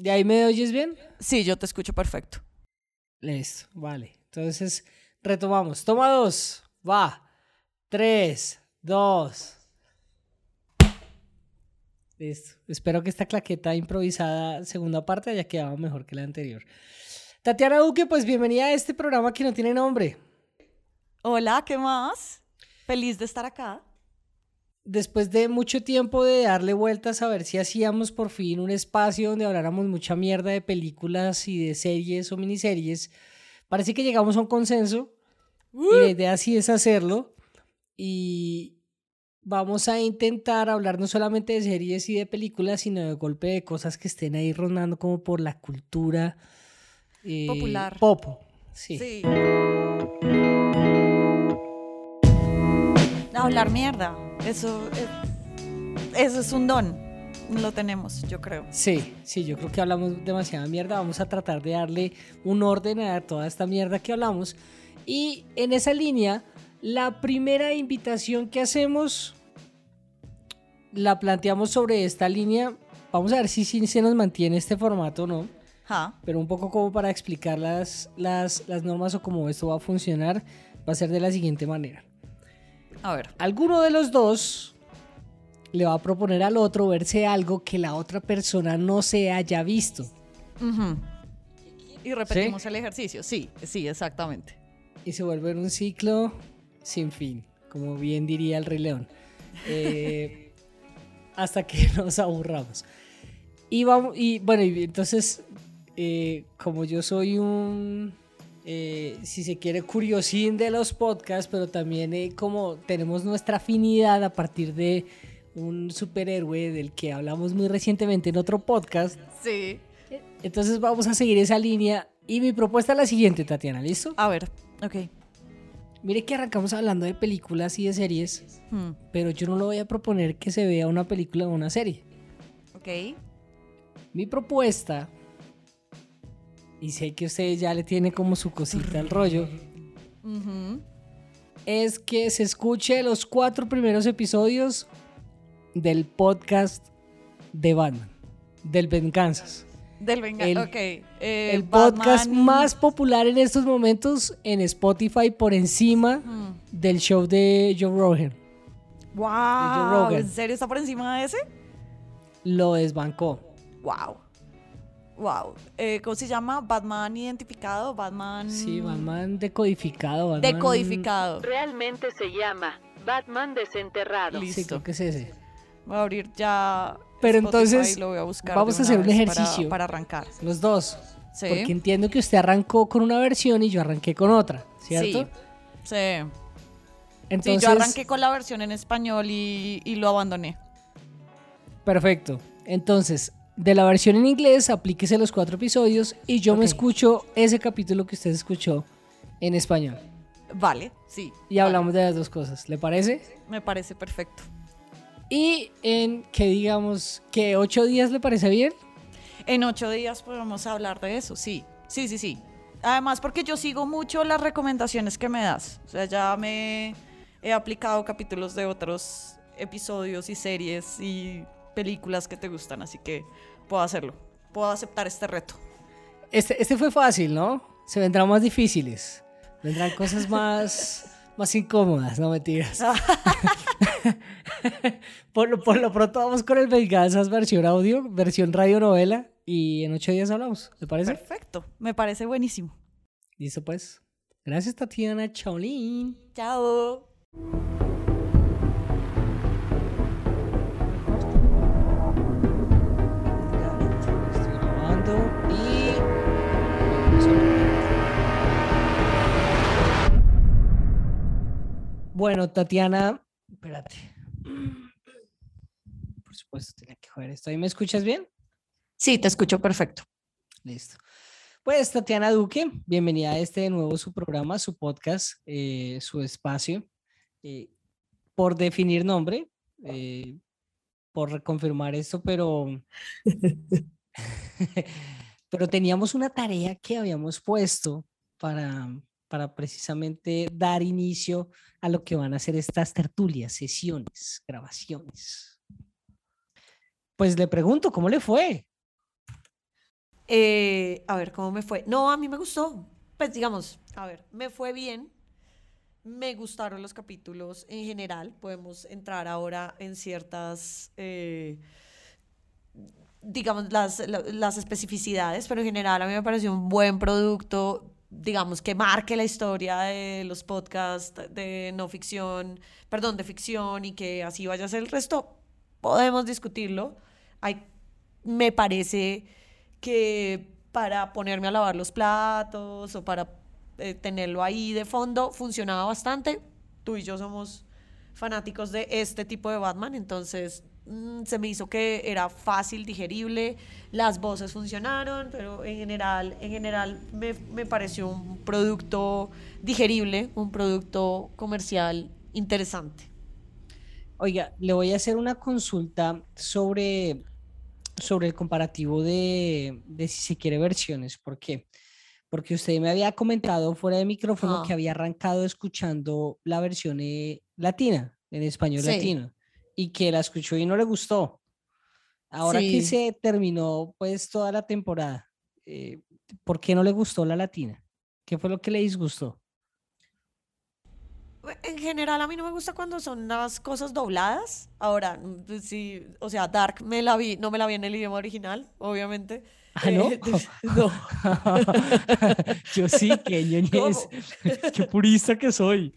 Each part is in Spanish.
¿De ahí me oyes bien? Sí, yo te escucho perfecto. Listo, vale. Entonces, retomamos. Toma dos. Va. Tres, dos. Listo. Espero que esta claqueta improvisada segunda parte haya quedado mejor que la anterior. Tatiana Duque, pues bienvenida a este programa que no tiene nombre. Hola, ¿qué más? Feliz de estar acá. Después de mucho tiempo de darle vueltas a ver si hacíamos por fin un espacio donde habláramos mucha mierda de películas y de series o miniseries, parece que llegamos a un consenso y la idea sí es hacerlo y vamos a intentar hablar no solamente de series y de películas, sino de golpe de cosas que estén ahí rondando como por la cultura eh, Popular. Popo. Sí. Sí. Hablar mierda. Eso, eh, eso es un don. Lo tenemos, yo creo. Sí, sí, yo creo que hablamos demasiada mierda. Vamos a tratar de darle un orden a toda esta mierda que hablamos. Y en esa línea, la primera invitación que hacemos la planteamos sobre esta línea. Vamos a ver si, si se nos mantiene este formato o no. Ja. Pero un poco como para explicar las, las, las normas o cómo esto va a funcionar, va a ser de la siguiente manera. A ver. Alguno de los dos le va a proponer al otro verse algo que la otra persona no se haya visto. Y repetimos el ejercicio. Sí, sí, exactamente. Y se vuelve un ciclo sin fin, como bien diría el Rey León. Eh, hasta que nos aburramos. Y, vamos, y bueno, y entonces, eh, como yo soy un, eh, si se quiere, curiosín de los podcasts, pero también eh, como tenemos nuestra afinidad a partir de un superhéroe del que hablamos muy recientemente en otro podcast, Sí. entonces vamos a seguir esa línea. Y mi propuesta es la siguiente, Tatiana, ¿listo? A ver, ok. Mire que arrancamos hablando de películas y de series, Hmm, pero yo no le voy a proponer que se vea una película o una serie. Ok. Mi propuesta, y sé que usted ya le tiene como su cosita al rollo, es que se escuche los cuatro primeros episodios del podcast de Batman, del Venganzas. Del venga. El- ok. eh, el podcast Batman- más popular en estos momentos en Spotify por encima Hmm. del show de Joe Rogan. Wow. Rogan. ¿En serio está por encima de ese? Lo desbancó. Wow. Wow. Eh, ¿Cómo se llama? Batman identificado, Batman. Sí, Batman decodificado. Batman- Decodificado. Realmente se llama Batman desenterrado. Listo. Sí, creo que es ese. Voy a abrir ya. Pero Spotify entonces, lo voy a buscar vamos a hacer un para- ejercicio. Para, arrancar. Los dos. Sí. Porque entiendo que usted arrancó con una versión y yo arranqué con otra, ¿cierto? Sí. Sí. Entonces, sí, yo arranqué con la versión en español y, y lo abandoné. perfecto. Entonces, de la versión en inglés, aplíquese los cuatro episodios y yo me escucho ese capítulo que usted escuchó en español. Vale, sí. Y hablamos de las dos cosas, ¿le parece? Me parece perfecto. Y en que digamos que ocho días le parece bien. En ocho días podemos hablar de eso, sí. Sí, sí, sí. Además, porque yo sigo mucho las recomendaciones que me das. O sea, ya me he aplicado capítulos de otros episodios y series y películas que te gustan, así que puedo hacerlo. Puedo aceptar este reto. Este, este fue fácil, ¿no? Se vendrán más difíciles. Vendrán cosas más, más incómodas, no mentiras. por, lo, por lo pronto vamos con el Venganzas versión audio, versión radionovela y en ocho días hablamos, ¿te parece? Perfecto. Me parece buenísimo. Listo pues. Gracias Tatiana Chaolín. Chao. Bueno, Tatiana, espérate. Por supuesto, tenía que joder esto. ¿Ahí me escuchas bien? Sí, te escucho perfecto. Listo. Pues Tatiana Duque, bienvenida a este de nuevo su programa, su podcast, eh, su espacio. Eh, por definir nombre, eh, por reconfirmar esto, pero, pero teníamos una tarea que habíamos puesto para, para precisamente dar inicio a lo que van a ser estas tertulias, sesiones, grabaciones. Pues le pregunto, ¿cómo le fue? Eh, a ver, ¿cómo me fue? No, a mí me gustó. Pues digamos, a ver, me fue bien. Me gustaron los capítulos en general. Podemos entrar ahora en ciertas, eh, digamos, las, la- las especificidades, pero en general a mí me pareció un buen producto, digamos, que marque la historia de los podcasts de no ficción, perdón, de ficción y que así vaya a ser el resto. Podemos discutirlo. Hay, me parece que para ponerme a lavar los platos o para eh, tenerlo ahí de fondo funcionaba bastante. Tú y yo somos fanáticos de este tipo de Batman, entonces mm, se me hizo que era fácil, digerible, las voces funcionaron, pero en general, en general me, me pareció un producto digerible, un producto comercial interesante. Oiga, le voy a hacer una consulta sobre, sobre el comparativo de, de si se quiere versiones. ¿Por qué? Porque usted me había comentado fuera de micrófono Ah. que había arrancado escuchando la versión eh, latina, en español Sí. latino, y que la escuchó y no le gustó. Ahora que Sí. se terminó pues toda la temporada, eh, ¿por qué no le gustó la latina? ¿Qué fue lo que le disgustó? En general a mí no me gusta cuando son las cosas dobladas. Ahora, pues sí, o sea, Dark me la vi, no me la vi en el idioma original, obviamente. Ah, ¿no? Eh, no. Yo sí, que ñoñez. Qué purista que soy.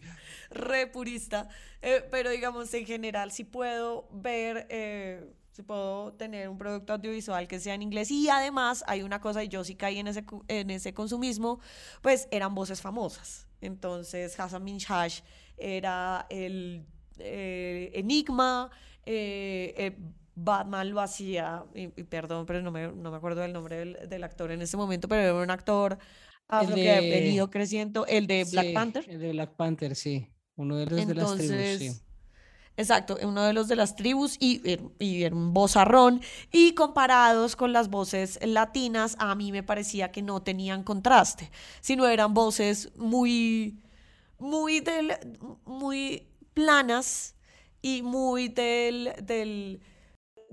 re purista, eh, pero digamos en general si puedo ver, eh, si puedo tener un producto audiovisual que sea en inglés y además hay una cosa y yo sí caí en ese, en ese consumismo, pues eran voces famosas. Entonces Hassan Minhaj era el eh, Enigma, eh, eh, Batman lo hacía, y, y perdón, pero no me, no me acuerdo del nombre del, del actor en ese momento, pero era un actor afro que ha venido creciendo, el de Black Sí, Panther. El de Black Panther, sí. Uno de los de las tribus, sí. Exacto, uno de los de las tribus y, er- y era un vozarrón. Y comparados con las voces latinas, a mí me parecía que no tenían contraste, sino eran voces muy, muy, del, muy planas y muy del, del,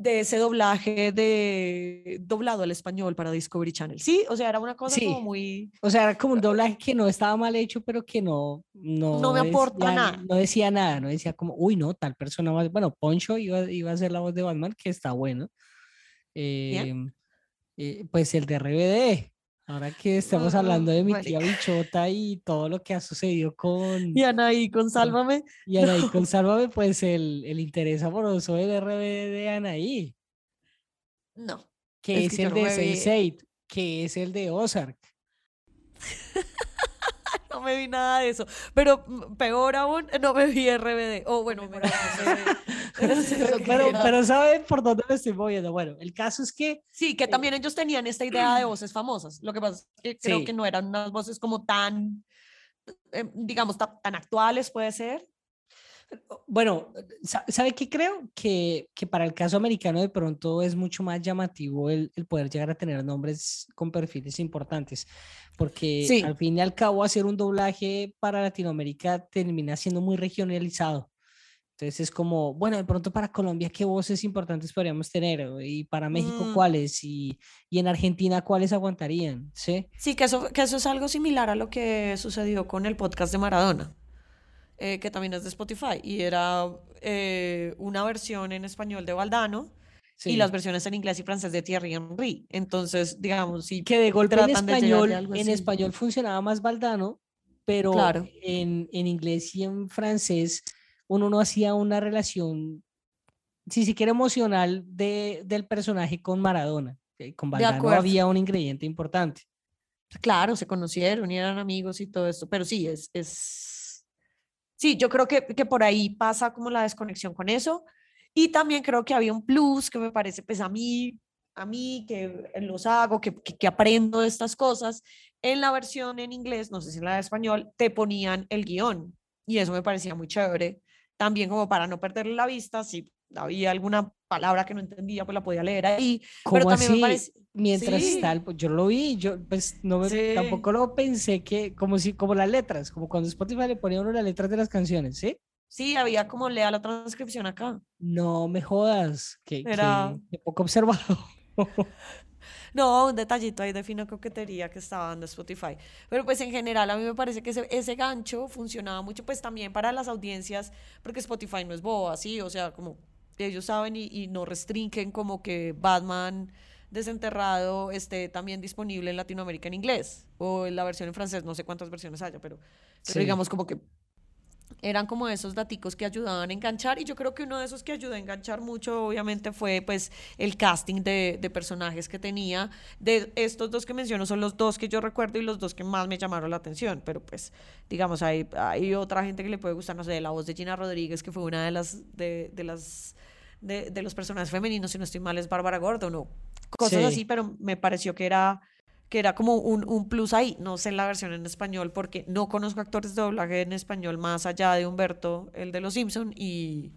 de ese doblaje de doblado al español para Discovery Channel. Sí, o sea, era una cosa Sí. como muy... O sea, era como un doblaje que no estaba mal hecho, pero que no, no, No me aporta decía- nada. No decía nada, no decía como, uy, no, tal persona más. Bueno, Poncho iba, iba a ser la voz de Batman, que está bueno. Em, eh, pues el de RBD. Ahora que estamos hablando de mi tía Bichota y todo lo que ha sucedido con Y Anaí con Sálvame. y Anaí con Sálvame, pues el, el interés amoroso del RBD de Anaí, No. que Es es, que yo el de Sense8, que es el de Ozark. No me vi nada de eso. Pero peor aún, no me vi RBD. O bueno, me pero, pero, pero ¿saben por dónde me estoy moviendo? Bueno, el caso es que Sí, que también ellos tenían esta idea de voces famosas. Lo que pasa es que creo Sí. que no eran unas voces como tan, eh, digamos, ta- tan actuales, puede ser. Bueno, sa- ¿sabe qué creo? Que, que para el caso americano de pronto es mucho más llamativo el, el poder llegar a tener nombres con perfiles importantes, porque Sí. al fin y al cabo hacer un doblaje para Latinoamérica termina siendo muy regionalizado. Entonces es como, bueno, de pronto para Colombia, ¿qué voces importantes podríamos tener? Y para México, Mm. ¿cuáles? Y, y en Argentina, ¿cuáles aguantarían? ¿Sí? Sí, que eso, que eso es algo similar a lo que sucedió con el podcast de Maradona, eh, que también es de Spotify, y era eh, una versión en español de Valdano y Sí. las versiones en inglés y francés de Thierry Henry. Entonces, digamos, sí, que de golpe en español, algo en español funcionaba más Valdano, pero Claro. en, en inglés y en francés uno no hacía una relación, si se quiere emocional, de, del personaje con Maradona. Con Valdano había un ingrediente importante. Claro, se conocieron y eran amigos y todo esto, pero sí, es, es... Sí, yo creo que, que por ahí pasa como la desconexión con eso. Y también creo que había un plus que me parece, pues a mí, a mí que los hago, que, que, aprendo de estas cosas, en la versión en inglés, no sé si en la de español, te ponían el guion y eso me parecía muy chévere. También como para no perderle la vista, si había alguna palabra que no entendía, pues la podía leer ahí. Pero ¿Cómo me así? parece... Mientras Sí. tal, pues yo lo vi, yo pues no me, Sí. tampoco lo pensé que, como si, como las letras, como cuando Spotify le ponía uno las letras de las canciones, ¿sí? Sí, había como lea la transcripción acá. No me jodas, que, Era- que poco observado. No, un detallito ahí de fina coquetería que estaba dando Spotify. Pero pues en general a mí me parece que ese, ese gancho funcionaba mucho pues también para las audiencias, porque Spotify no es boba, ¿sí? O sea, como ellos saben y, y no restringen como que Batman desenterrado esté también disponible en Latinoamérica en inglés o en la versión en francés, no sé cuántas versiones haya, pero, pero Sí. digamos como que eran como esos daticos que ayudaban a enganchar y yo creo que uno de esos que ayudó a enganchar mucho obviamente fue pues el casting de, de personajes que tenía de estos dos que menciono son los dos que yo recuerdo y los dos que más me llamaron la atención pero pues digamos hay, hay otra gente que le puede gustar no sé la voz de Gina Rodríguez que fue una de las de, de las de, de los personajes femeninos si no estoy mal es Bárbara Gordon o cosas Sí. así pero me pareció que era que era como un, un plus ahí, no sé la versión en español porque no conozco actores de doblaje en español más allá de Humberto, el de Los Simpson y,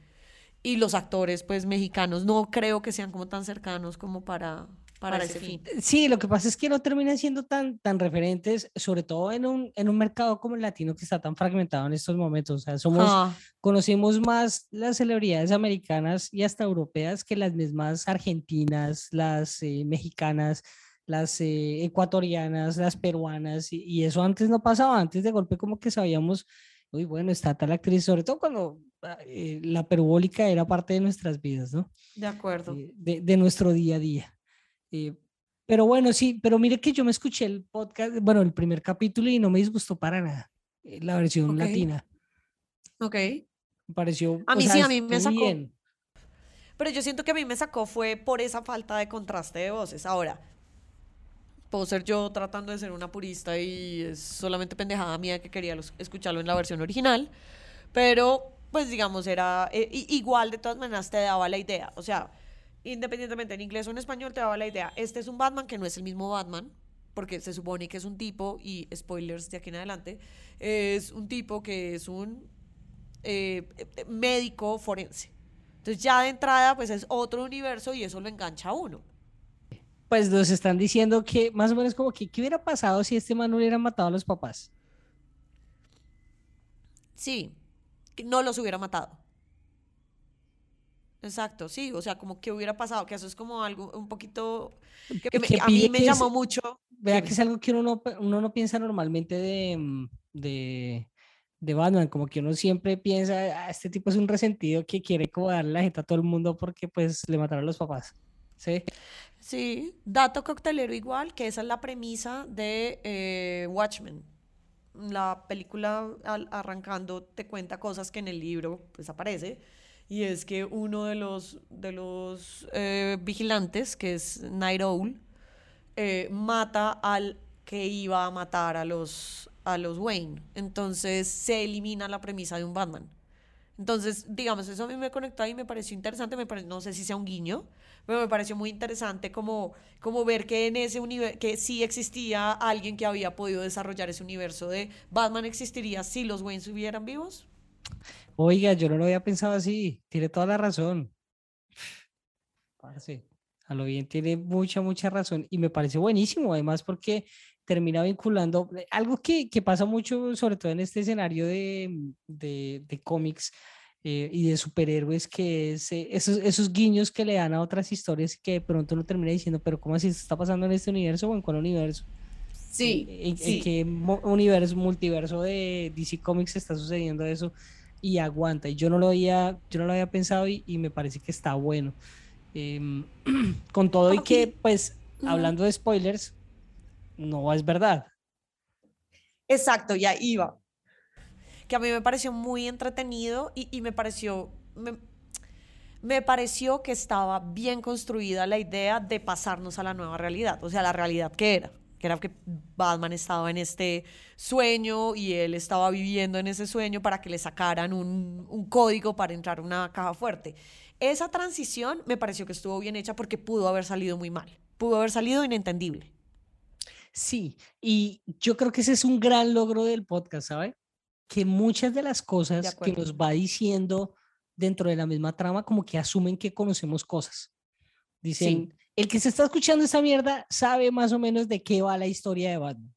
y los actores pues mexicanos. No creo que sean como tan cercanos como para, para, ese fin. Sí, lo que pasa es que no terminan siendo tan, tan referentes, sobre todo en un, en un mercado como el latino que está tan fragmentado en estos momentos. O sea, somos, Ah, conocemos más las celebridades americanas y hasta europeas que las mismas argentinas, las eh, mexicanas, las eh, ecuatorianas, las peruanas, y, y eso antes no pasaba, antes de golpe como que sabíamos, uy, bueno, está tal actriz, sobre todo cuando ah, eh, la perubólica era parte de nuestras vidas, ¿no? de acuerdo. eh, de, de nuestro día a día. Eh, pero bueno, sí, pero mire que yo me escuché el podcast, bueno, el primer capítulo y no me disgustó para nada eh, la versión latina. Ok. Me pareció. A mí sea, sí, a mí me sacó. bien. Pero yo siento que a mí me sacó fue por esa falta de contraste de voces. Ahora, puedo ser yo tratando de ser una purista y es solamente pendejada mía que quería los- escucharlo en la versión original, pero pues digamos era eh, igual de todas maneras te daba la idea, o sea, independientemente en inglés o en español te daba la idea, este es un Batman que no es el mismo Batman, porque se supone que es un tipo, y spoilers de aquí en adelante, es un tipo que es un eh, eh, médico forense. Entonces ya de entrada pues es otro universo y eso lo engancha a uno. Pues nos están diciendo que más o menos como que, ¿qué hubiera pasado si este man hubiera matado a los papás? Sí, no los hubiera matado. Exacto, sí, o sea, como que hubiera pasado, que eso es como algo un poquito que, me- que a mí me es- llamó mucho. Vea que es algo que uno no, uno no piensa normalmente de, de, de Batman, como que uno siempre piensa, "Ah, este tipo es un resentido que quiere como darle la jeta a todo el mundo porque pues le mataron a los papás. ¿Sí? Sí, dato coctelero igual, que esa es la premisa de eh, Watchmen. La película arrancando te cuenta cosas que en el libro pues aparece. Y es que uno de los, de los eh, vigilantes, que es Night Owl, eh, mata al que iba a matar a los, a los Wayne. Entonces se elimina la premisa de un Batman. Entonces, digamos, eso a mí me conectó y me pareció interesante, me no sé si sea un guiño, pero me pareció muy interesante como, como ver que en ese universo, que sí existía alguien que había podido desarrollar ese universo de Batman existiría si los Wayne estuvieran vivos. Oiga, yo no lo había pensado así, tiene toda la razón. Parce, a lo bien tiene mucha, mucha razón y me parece buenísimo, además porque termina vinculando eh, algo que, que pasa mucho, sobre todo en este escenario de, mm, de, de cómics eh, y de superhéroes, que es eh, esos, esos guiños que le dan a otras historias que de pronto uno termina diciendo, pero ¿cómo así está pasando en este universo o en cuál universo? Sí, ¿En, en sí. qué mo- universo, multiverso de DC Comics está sucediendo eso? Y aguanta. Y yo no lo había, yo no lo había pensado y, y me parece que está bueno. Em, con todo y que, pues, hablando de spoilers, no es verdad. Exacto, ya iba. Que a mí me pareció muy entretenido y, me pareció. Me, me pareció que estaba bien construida la idea de pasarnos a la nueva realidad, o sea, la realidad que era, que era que Batman estaba en este sueño y él estaba viviendo en ese sueño para que le sacaran un, un código para entrar a una caja fuerte. Esa transición me pareció que estuvo bien hecha porque pudo haber salido muy mal, pudo haber salido inentendible. Sí, y yo creo que ese es un gran logro del podcast, ¿sabe? Que muchas de las cosas que nos va diciendo dentro de la misma trama, como que asumen que conocemos cosas. Dicen, el que se está escuchando esta mierda sabe más o menos de qué va la historia de Batman.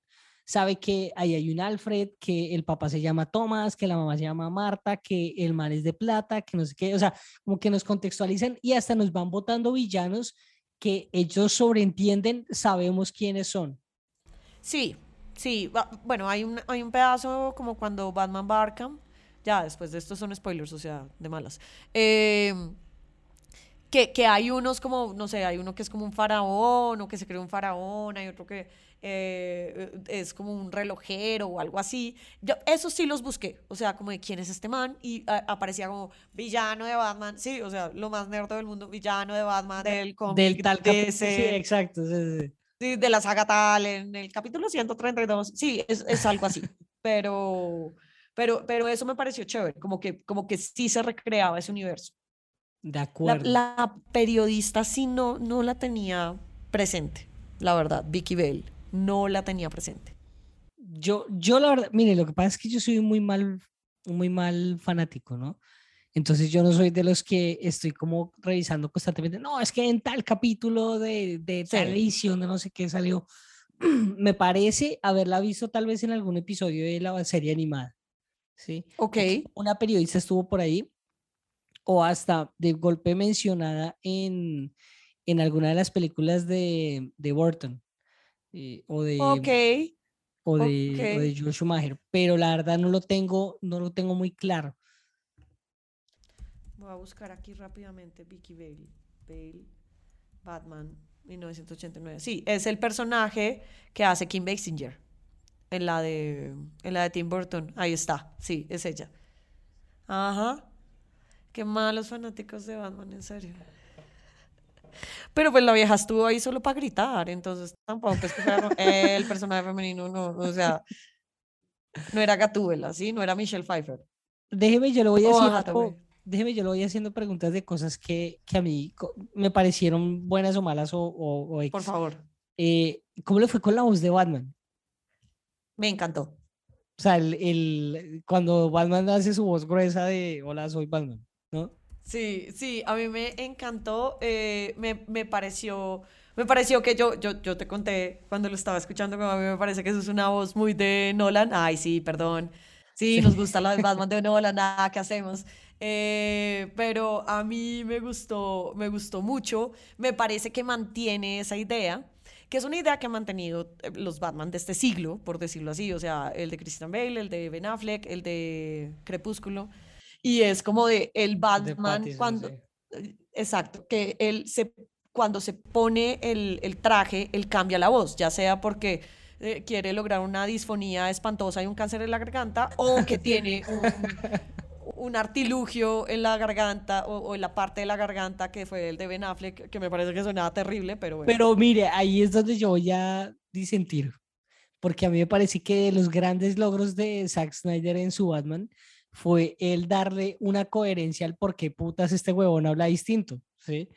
Sabe que ahí hay un Alfred, que el papá se llama Thomas, que la mamá se llama Marta, que el mal es de plata, que no sé qué. O sea, como que nos contextualizan y hasta nos van botando villanos que ellos sobreentienden, sabemos quiénes son. Sí, sí. Bueno, hay un, hay un pedazo como cuando Batman va a Arkham. Ya, después de esto son spoilers, o sea, de malas. Eh, que, que hay unos como, no sé, hay uno que es como un faraón o que se cree un faraón, hay otro que eh, es como un relojero o algo así. Yo, eso sí los busqué, o sea, como de quién es este man y a- aparecía como villano de Batman, sí, o sea, lo más nerd del mundo, villano de Batman, del Del tal de ese- Sí, exacto. sí. Sí, de la saga tal, en el capítulo 132. Sí, es, es algo así. Pero, pero, pero eso me pareció chévere, como que, como que sí se recreaba ese universo. De La, acuerdo. la periodista sí no, no la tenía presente, la verdad, Vicky Bell, no la tenía presente. Yo, yo la verdad, mire, lo que pasa es que yo soy muy mal, muy mal fanático, ¿no? Entonces yo no soy de los que estoy como revisando constantemente, no, es que en tal capítulo de, de tal edición de no sé qué salió. Me parece haberla visto tal vez en algún episodio de la serie animada, ¿sí? Ok, Una periodista estuvo por ahí o hasta de golpe mencionada en, en alguna de las películas de, de Burton eh, o de ok. o de, o de. Joel Schumacher, pero la verdad no lo tengo, no lo tengo muy claro. Voy a buscar aquí rápidamente Vicky Bale. Bale, Batman, 1989. Sí, es el personaje que hace Kim Basinger en la de, en la de Tim Burton. Ahí está, sí, es ella. Ajá. Qué malos fanáticos de Batman, en serio. Pero pues la vieja estuvo ahí solo para gritar, entonces tampoco es que fuera el personaje femenino, no, o sea, no era Gatúbela, ¿sí? No era Michelle Pfeiffer. Déjeme, yo lo voy haciendo, Hathaway. Déjeme, yo lo voy haciendo preguntas de cosas que, que a mí me parecieron buenas o malas o, o, o Por favor. Eh, ¿cómo le fue con la voz de Batman? Me encantó. O sea, el, el- cuando Batman hace su voz gruesa de Hola, soy Batman, ¿no? Sí, sí, a mí me encantó, eh, me, me pareció, me pareció que yo, yo, yo te conté cuando lo estaba escuchando, como a mí me parece que eso es una voz muy de Nolan, ay sí, perdón, sí, nos gusta la de Batman de Nolan, nada, ¿qué hacemos? Eh, pero a mí me gustó, me gustó mucho, me parece que mantiene esa idea, que es una idea que han mantenido eh, los Batman de este siglo, por decirlo así, o sea, el de Christian Bale, el de Ben Affleck, el de Crepúsculo, y es como de el De Batman Pattinson, cuando... sí. eh, Exacto, que él se, cuando se pone el, el traje, él cambia la voz, ya sea porque eh, quiere lograr una disfonía espantosa y un cáncer en la garganta, o que tiene un, un artilugio en la garganta o, o en la parte de la garganta que fue el de Ben Affleck, que me parece que sonaba terrible, pero bueno. Pero mire, ahí es donde yo voy a disentir, porque a mí me parece que los grandes logros de Zack Snyder en su Batman fue el darle una coherencia al por qué putas este huevón habla distinto, ¿sí?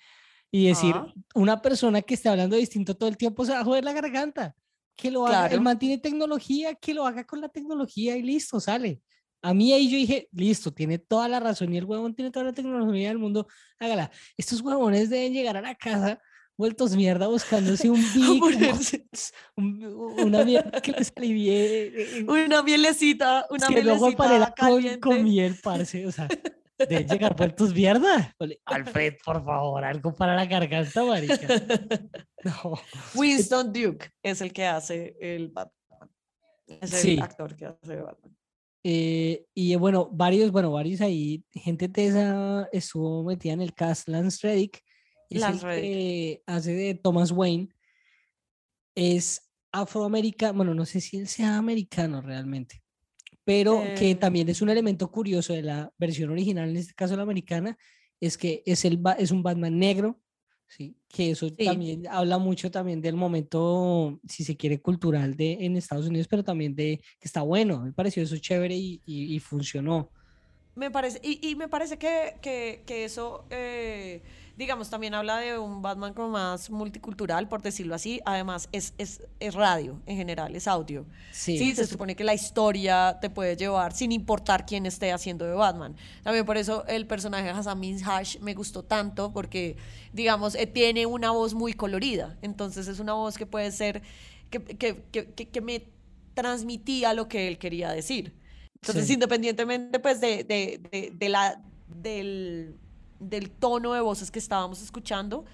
Y decir, Ah. una persona que esté hablando distinto todo el tiempo se va a joder la garganta, que lo haga, el Claro. man tiene tecnología, que lo haga con la tecnología y listo, sale. A mí ahí yo dije, listo, tiene toda la razón y el huevón tiene toda la tecnología del mundo, hágala. Estos huevones deben llegar a la casa vueltos mierda buscándose un Vic, un una mierda que les alivie. eh, eh, una mielecita, una que luego mielecita con, con miel, parce. O sea, deben llegar vueltos mierda. Alfred, por favor, algo para la garganta, marica. No. Winston Duke es el que hace el Batman. Es el Sí. actor que hace de Batman. Eh, y eh, bueno, varios, bueno, varios ahí, gente de esa estuvo metida en el cast. Lance Reddick es Lance el Reddick. que hace de Thomas Wayne. Es afroamericano, bueno, no sé si él sea americano realmente, pero que Eh, también es un elemento curioso de la versión original, en este caso la americana, es que es, el, es un Batman negro, ¿sí? que eso Sí. también habla mucho también del momento, si se quiere, cultural de, en Estados Unidos, pero también de que está bueno, me pareció eso chévere y, y- y funcionó. Me parece, y, y me parece que, que, que eso, eh, digamos, también habla de un Batman como más multicultural, por decirlo así. Además, es, es, es radio en general, es audio. Sí, Sí, se supone que la historia te puede llevar sin importar quién esté haciendo de Batman. También por eso el personaje de Hassan Minhaj me gustó tanto porque, digamos, eh, tiene una voz muy colorida. Entonces es una voz que puede ser, que, que, que, que- que me transmitía lo que él quería decir. Entonces, Sí. independientemente pues de, de, de, de la, del, del tono de voces que estábamos escuchando,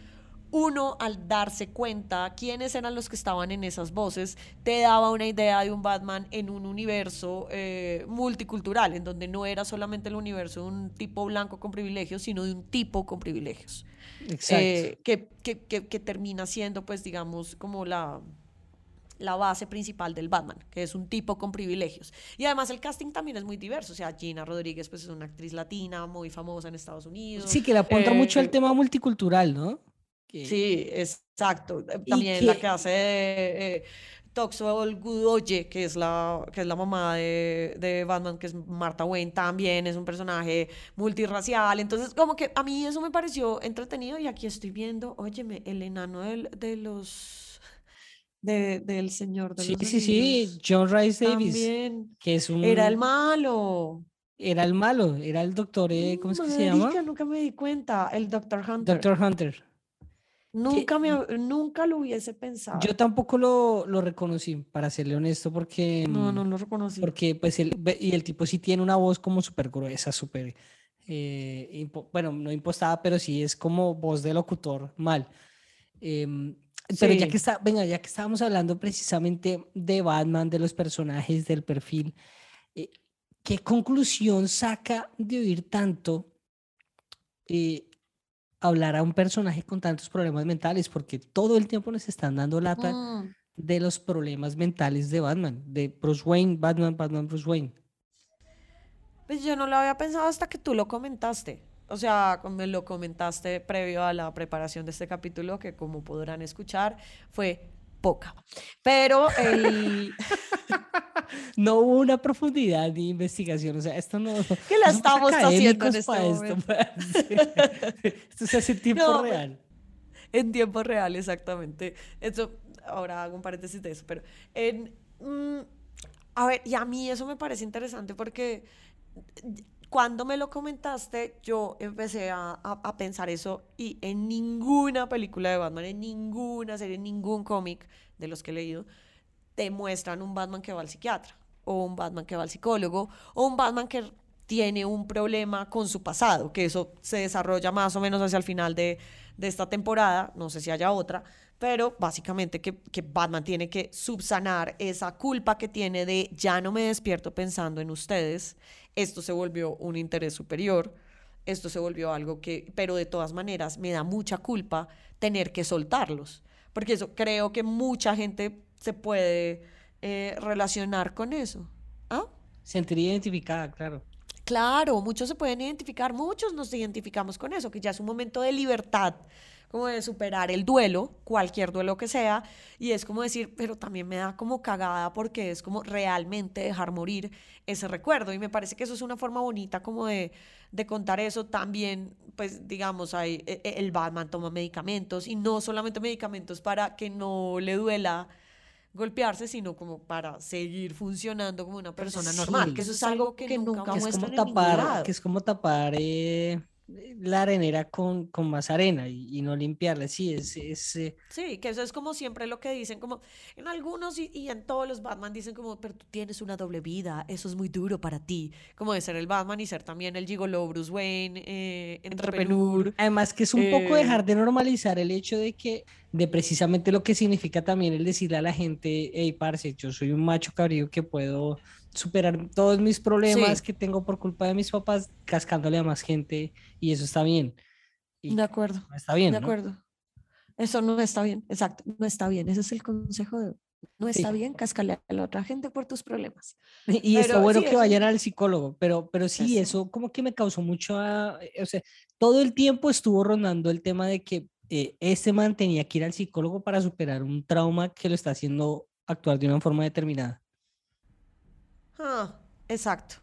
uno al darse cuenta quiénes eran los que estaban en esas voces, te daba una idea de un Batman en un universo eh, multicultural, en donde no era solamente el universo de un tipo blanco con privilegios, sino de un tipo con privilegios. Exacto. Eh, que, que- que- que termina siendo, pues, digamos, como la, la base principal del Batman, que es un tipo con privilegios. Y además el casting también es muy diverso, o sea, Gina Rodríguez, pues, es una actriz latina muy famosa en Estados Unidos. sí, que le apunta mucho al Eh, tema multicultural, ¿no? Que- Sí, exacto. Eh, También la que- hace eh, Toxo Gudoye, que es la, que es la mamá de, de Batman, que es Martha Wayne, también es un personaje multirracial. Entonces, como que a mí eso me pareció entretenido y aquí estoy viendo, óyeme, el enano de los... de- del señor de Sí, los sí, sí, Anillos. John Rice Davis, También. que es un... Era el malo. Era el malo, era el doctor, eh, ¿cómo es que se llama? Nunca me di cuenta. El Dr. Hunter. Doctor Hunter. Nunca, me, nunca lo hubiese pensado. Yo tampoco lo, lo reconocí, para serle honesto, porque... No, mm, no lo reconocí. Porque, pues, el, y el tipo sí tiene una voz como súper gruesa, súper, eh, bueno, no impostada, pero sí es como voz de locutor mal. Em, pero ya que está, venga, ya que estábamos hablando precisamente de Batman, de los personajes, del perfil, eh, ¿qué conclusión saca de oír tanto eh, hablar a un personaje con tantos problemas mentales? Porque todo el tiempo nos están dando lata Mm, de los problemas mentales de Batman, de Bruce Wayne, Batman, Batman, Bruce Wayne. Pues yo no lo había pensado hasta que tú lo comentaste. O sea, como me lo comentaste previo a la preparación de este capítulo, que como podrán escuchar, fue poca. Pero el... No hubo una profundidad de investigación, o sea, esto no... que la no estamos haciendo en este esto, esto se hace en tiempo No, real. En tiempo real, exactamente. Eso, ahora hago un paréntesis de eso, pero en, mm, a ver, y a mí eso me parece interesante porque cuando me lo comentaste, yo empecé a, a- a pensar eso y en ninguna película de Batman, en ninguna serie, en ningún cómic de los que he leído, te muestran un Batman que va al psiquiatra, o un Batman que va al psicólogo, o un Batman que tiene un problema con su pasado, que eso se desarrolla más o menos hacia el final de, de esta temporada, no sé si haya otra, pero básicamente que, que Batman tiene que subsanar esa culpa que tiene de ya no me despierto pensando en ustedes, esto se volvió un interés superior, esto se volvió algo que, pero de todas maneras me da mucha culpa tener que soltarlos, porque eso creo que mucha gente se puede eh, relacionar con eso. ¿Ah? Sentiría identificada, claro. Claro, muchos se pueden identificar, muchos nos identificamos con eso, que ya es un momento de libertad, como de superar el duelo, cualquier duelo que sea, y es como decir, pero también me da como cagada porque es como realmente dejar morir ese recuerdo, y me parece que eso es una forma bonita como de, de contar eso. También, pues digamos, hay, e- e- el Batman toma medicamentos, y no solamente medicamentos para que no le duela golpearse, sino como para seguir funcionando como una persona normal, Sí. que eso es algo que, nunca Que es como tapar, que es como tapar eh, la arenera con, con más arena y, y no limpiarla. Sí, es, es, eh, Sí, que eso es como siempre lo que dicen, como en algunos y, y en todos los Batman dicen como, pero tú tienes una doble vida, eso es muy duro para ti, como de ser el Batman y ser también el gigolo Bruce Wayne, eh, entrepreneur. Además que es un poco Eh, dejar de normalizar el hecho de que, de precisamente lo que significa también el decirle a la gente, hey, parce, yo soy un macho cabrío que puedo superar todos mis problemas Sí. que tengo por culpa de mis papás cascándole a más gente y eso está bien. Y De acuerdo, no está bien, de ¿no? acuerdo. Eso no está bien, exacto, no está bien, ese es el consejo de... No está Sí. bien cascarle a la otra gente por tus problemas. Y está Pero bueno sí, que eso- vayan al psicólogo, pero, pero sí, Eso. eso como que me causó mucho, ah, eh, o sea, todo el tiempo estuvo rondando el tema de que eh, este man tenía que ir al psicólogo para superar un trauma que lo está haciendo actuar de una forma determinada. Ah, exacto.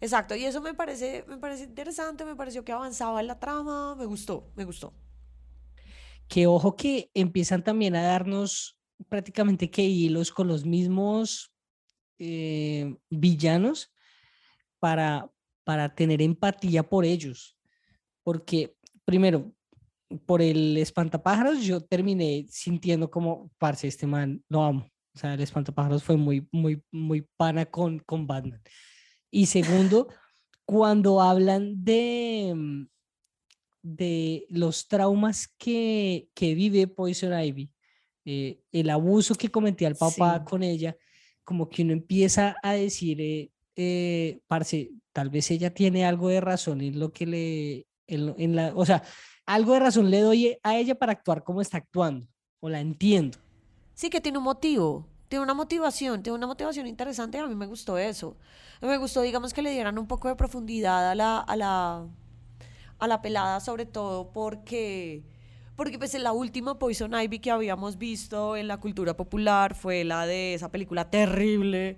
Exacto, y eso me parece, me parece interesante, me pareció que avanzaba en la trama, me gustó, me gustó. Que ojo que empiezan también a darnos prácticamente que hilos con los mismos eh, villanos para, para tener empatía por ellos. Porque, primero, por el espantapájaros, yo terminé sintiendo como, parce, este man, lo amo. O sea, el espantapájaros fue muy, muy, muy pana con, con Batman. Y segundo, cuando hablan de, mm, de los traumas que, que vive Poison Ivy, eh, el abuso que cometía el papá Sí. con ella, como que uno empieza a decir, eh, eh, parce, tal vez ella tiene algo de razón en lo que le, en, en la, o sea, algo de razón le doy a ella para actuar como está actuando, o la entiendo. Sí, que tiene un motivo, tiene una motivación, tiene una motivación interesante. A mí me gustó eso. A mí me gustó, digamos, que le dieran un poco de profundidad a la, a la, a la pelada, sobre todo porque, porque pues en la última Poison Ivy que habíamos visto en la cultura popular fue la de esa película terrible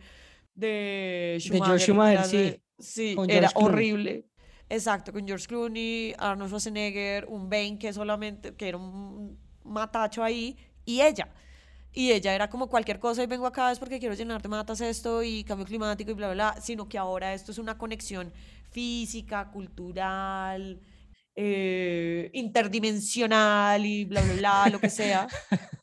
de George Schumacher. Schumacher, de- sí, Sí, con era Clooney. horrible. Exacto, con George Clooney, Arnold Schwarzenegger, un Bane que solamente, que era un matacho ahí, y ella. Y ella era como cualquier cosa y vengo acá es porque quiero llenar de matas esto y cambio climático y bla, bla, bla, sino que ahora esto es una conexión física, cultural, eh, interdimensional y bla, bla, bla, lo que sea.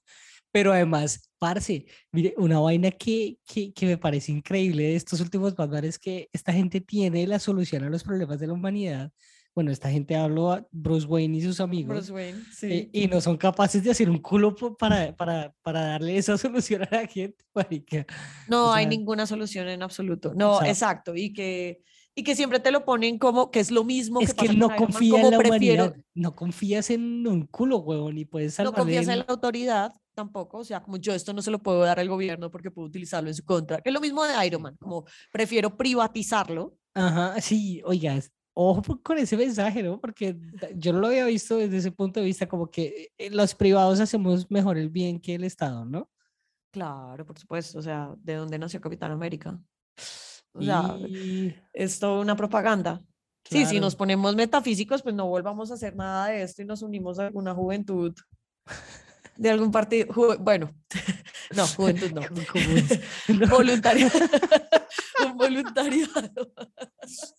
Pero además, parce, mire, una vaina que, que, me parece increíble de estos últimos Batman es que esta gente tiene la solución a los problemas de la humanidad. Bueno, esta gente habló a Bruce Wayne y sus amigos. Bruce Wayne, sí. eh, y no son capaces de hacer un culo para, para, para darle esa solución a la gente, marica. No O hay sea, ninguna solución en absoluto. No, sea- exacto. Y que, y que siempre te lo ponen como que es lo mismo Es que que no con Iron Man, confía en la prefiero- humanidad. No confías en un culo, huevón, y puedes No salvarle confías en la autoridad tampoco, o sea, como yo esto no se lo puedo dar al gobierno porque puedo utilizarlo en su contra. Que es lo mismo de Iron Man, como prefiero privatizarlo. Ajá, sí, oiga, ojo con ese mensaje, ¿no? Porque yo no lo había visto desde ese punto de vista, como que eh, los privados hacemos mejor el bien que el Estado, ¿no? Claro, por supuesto, o sea, ¿de dónde nació Capitán América? O sea, Y es toda una propaganda. Sí, si claro, nos ponemos metafísicos, pues no volvamos a hacer nada de esto y nos unimos a alguna juventud de algún partido. bueno, no, juventud no. no, Voluntariado. Un voluntariado.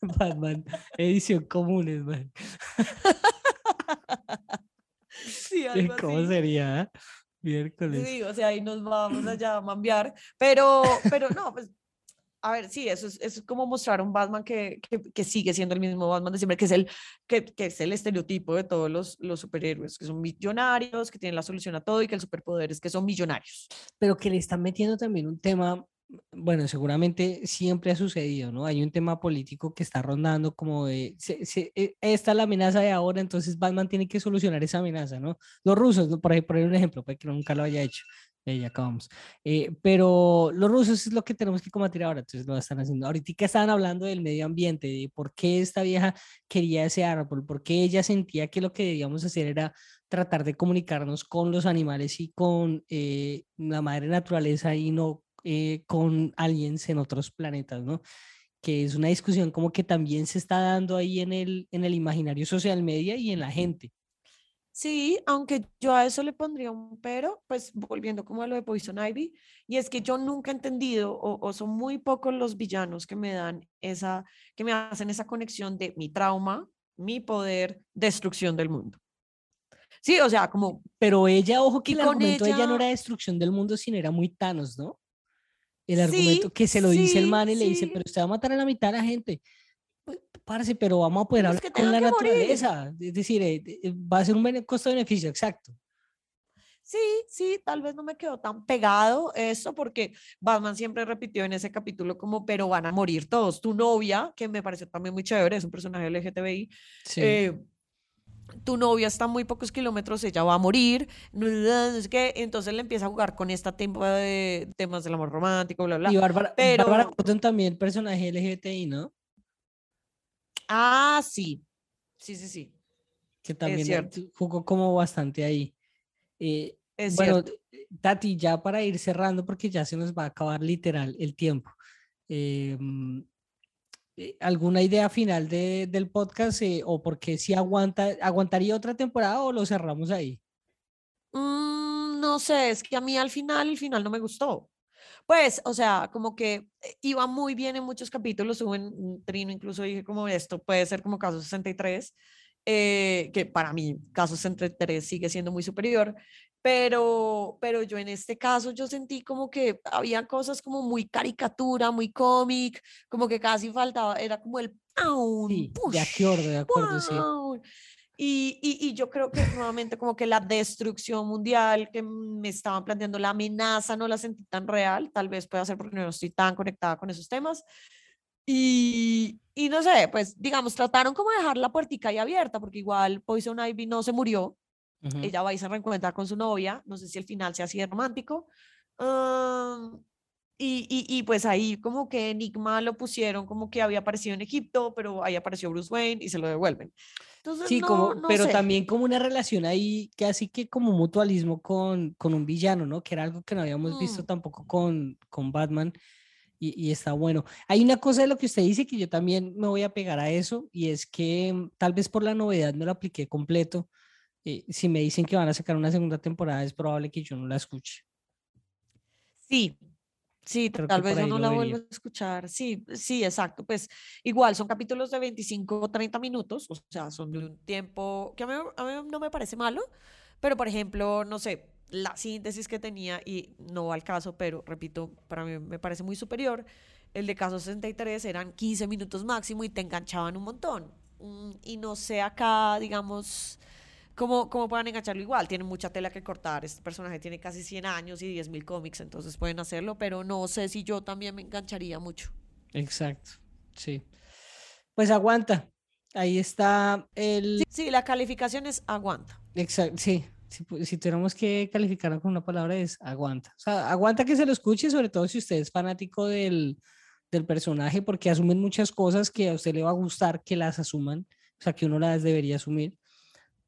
Batman, edición comunes, man. Sí, algo ¿Cómo así. sería? ah? Miércoles. Sí, o sea, ahí nos vamos allá a mambiar. Pero, pero no, pues, a ver, sí, eso es, eso es como mostrar un Batman que, que, que sigue siendo el mismo Batman de siempre, que es el, que, que es el estereotipo de todos los, los superhéroes, que son millonarios, que tienen la solución a todo y que el superpoder es que son millonarios. pero que le están metiendo también un tema, bueno, seguramente siempre ha sucedido, ¿no? Hay un tema político que está rondando como de, se- se- eh, esta es la amenaza de ahora, entonces Batman tiene que solucionar esa amenaza, ¿no? Los rusos, ¿no? por ahí poner un ejemplo, para que nunca lo haya hecho, ya acabamos. Eh, pero los rusos es lo que tenemos que combatir ahora, entonces lo están haciendo. Ahorita estaban hablando del medio ambiente, de por qué esta vieja quería ese árbol, por qué ella sentía que lo que debíamos hacer era tratar de comunicarnos con los animales y con eh, la madre naturaleza y no eh, con aliens en otros planetas, ¿no? Que es una discusión como que también se está dando ahí en el, en el imaginario social media y en la gente. Sí, aunque yo a eso le pondría un pero, pues volviendo como a lo de Poison Ivy, y es que yo nunca he entendido, o, o son muy pocos los villanos que me dan esa, que me hacen esa conexión de mi trauma, mi poder, destrucción del mundo. Sí, o sea, como, Pero ella, ojo que el argumento de ella no ella- era destrucción del mundo, sino era muy Thanos, ¿no? El Sí, argumento que se lo dice el sí, man y le dice, sí. pero usted va a matar a la mitad de la gente. Pues, parce, pero vamos a poder Los hablar que con la que morir. naturaleza. Es decir, eh, eh, va a ser un bene- costo-beneficio, exacto. sí, sí, tal vez no me quedó tan pegado eso, porque Batman siempre repitió en ese capítulo como, pero van a morir todos. Tu novia, que me pareció también muy chévere, es un personaje LGTBI, Sí. eh, tu novia está a muy pocos kilómetros, ella va a morir, sé qué, entonces le empieza a jugar con este tema de temas del amor romántico, bla, bla. y Bárbara, pero- Bárbara también, personaje LGTBI, ¿no? Ah, sí, sí, sí, sí, Que también jugó como bastante ahí. Eh, es bueno, cierto. Tati, ya para ir cerrando, porque ya se nos va a acabar literal el tiempo. eh, mm, eh, ¿Alguna idea final de- del podcast eh, o porque si aguanta, aguantaría otra temporada o lo cerramos ahí? Mm, no sé, es que a mí al final, el final no me gustó. Pues, o sea, como que eh, iba muy bien en muchos capítulos, hubo en un trino, incluso dije como esto puede ser como caso 63, eh, que para mí caso 63 sigue siendo muy superior, pero, pero yo en este caso yo sentí como que había cosas como muy caricatura, muy cómic, como que casi faltaba, era como el. Sí, de acuerdo, de acuerdo, sí. Y, y, y yo creo que nuevamente como que la destrucción mundial que me estaban planteando, la amenaza no la sentí tan real, tal vez pueda ser porque no estoy tan conectada con esos temas. Y, y no sé, pues digamos, trataron como de dejar la puertica ahí abierta, porque igual Poison Ivy no se murió, Ujú. ella va y se reencuentra con su novia, no sé si el final sea así de romántico. am, y, y, y pues ahí como que Enigma lo pusieron como que había aparecido en Egipto, pero ahí apareció Bruce Wayne y se lo devuelven. Entonces, Sí, no, como, no pero sé. también como una relación ahí, casi que como mutualismo con, con un villano, ¿no? Que era algo que no habíamos visto Mm. tampoco con, con Batman y, y está bueno. Hay una cosa de lo que usted dice que yo también me voy a pegar a eso y es que mm, tal vez por la novedad no lo apliqué completo. eh, si me dicen que van a sacar una segunda temporada es probable que yo no la escuche. Sí, sí, Creo tal vez yo no la vuelvo a escuchar. Sí, sí, exacto. Pues igual son capítulos de 25 o 30 minutos, o sea, son de un tiempo que a mí, a mí no me parece malo, pero por ejemplo, no sé, la síntesis que tenía, y no al caso, pero repito, para mí me parece muy superior, el de caso 63 eran 15 minutos máximo y te enganchaban un montón. Mm, Y no sé acá, digamos, cómo, cómo puedan engancharlo igual. Tienen mucha tela que cortar. Este personaje tiene casi 100 años y 10.000 cómics, entonces pueden hacerlo, pero no sé si yo también me engancharía mucho. Exacto, sí. Pues aguanta. Ahí está el... Sí, sí, la calificación es aguanta. Exacto, sí. Si, si tuviéramos que calificarlo con una palabra es aguanta. O sea, aguanta que se lo escuche, sobre todo si usted es fanático del, del personaje, porque asumen muchas cosas que a usted le va a gustar que las asuman, o sea, que uno las debería asumir.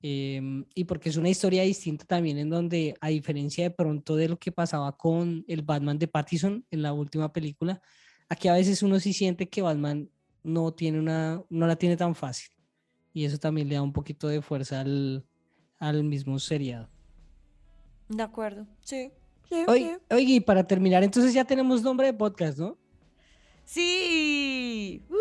Em, y porque es una historia distinta también en donde, a diferencia de pronto de lo que pasaba con el Batman de Pattinson en la última película, aquí a veces uno sí siente que Batman no tiene una, no la tiene tan fácil. Y eso también le da un poquito de fuerza al, al mismo seriado. De acuerdo. Sí. sí, Oye, sí. oye, y para terminar, entonces ya tenemos nombre de podcast, ¿no? Sí. Uh,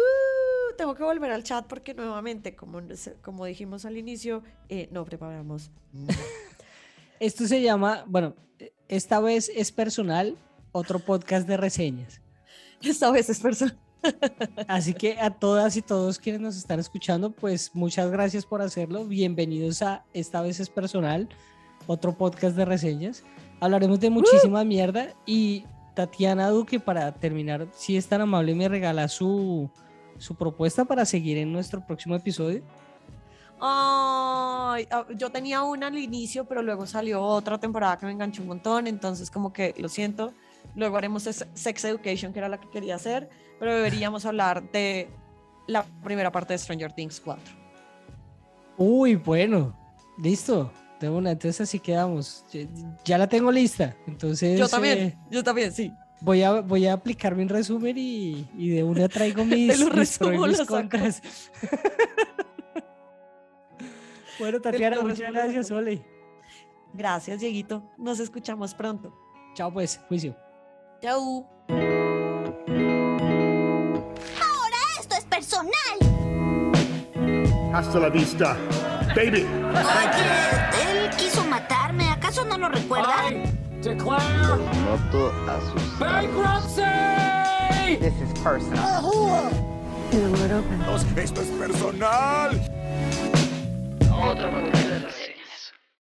tengo que volver al chat porque nuevamente, como, como dijimos al inicio, eh, no preparamos. Esto se llama, bueno, esta vez es personal, otro podcast de reseñas. Esta vez es personal. Así que a todas y todos quienes nos están escuchando, pues muchas gracias por hacerlo. Bienvenidos a Esta vez es personal, otro podcast de reseñas. Hablaremos de muchísima mierda y Tatiana Duque, para terminar, si es tan amable, me regala su, su propuesta para seguir en nuestro próximo episodio. Ay, ah, yo tenía una al inicio, pero luego salió otra temporada que me enganchó un montón, entonces como que lo siento. Luego haremos Sex Education, que era la que quería hacer, pero deberíamos hablar de la primera parte de Stranger Things 4. Uy, bueno, listo. De una, entonces así quedamos. Ya, ya la tengo lista. Entonces Yo también, eh, yo también, sí. Voy, a, voy a aplicar mi resumen y, y de una traigo mis, lo mis pros y resumo, mis contras. bueno, Tatiana, muchas gracias. Ole. Gracias, Dieguito. Nos escuchamos pronto. Chao, pues, juicio. Chau. Esto es personal. Hasta la vista, baby. Oye, él quiso matarme. ¿Acaso no lo recuerda? Noto asustado. This is personal. Esto es personal. Otro podcast de reseñas.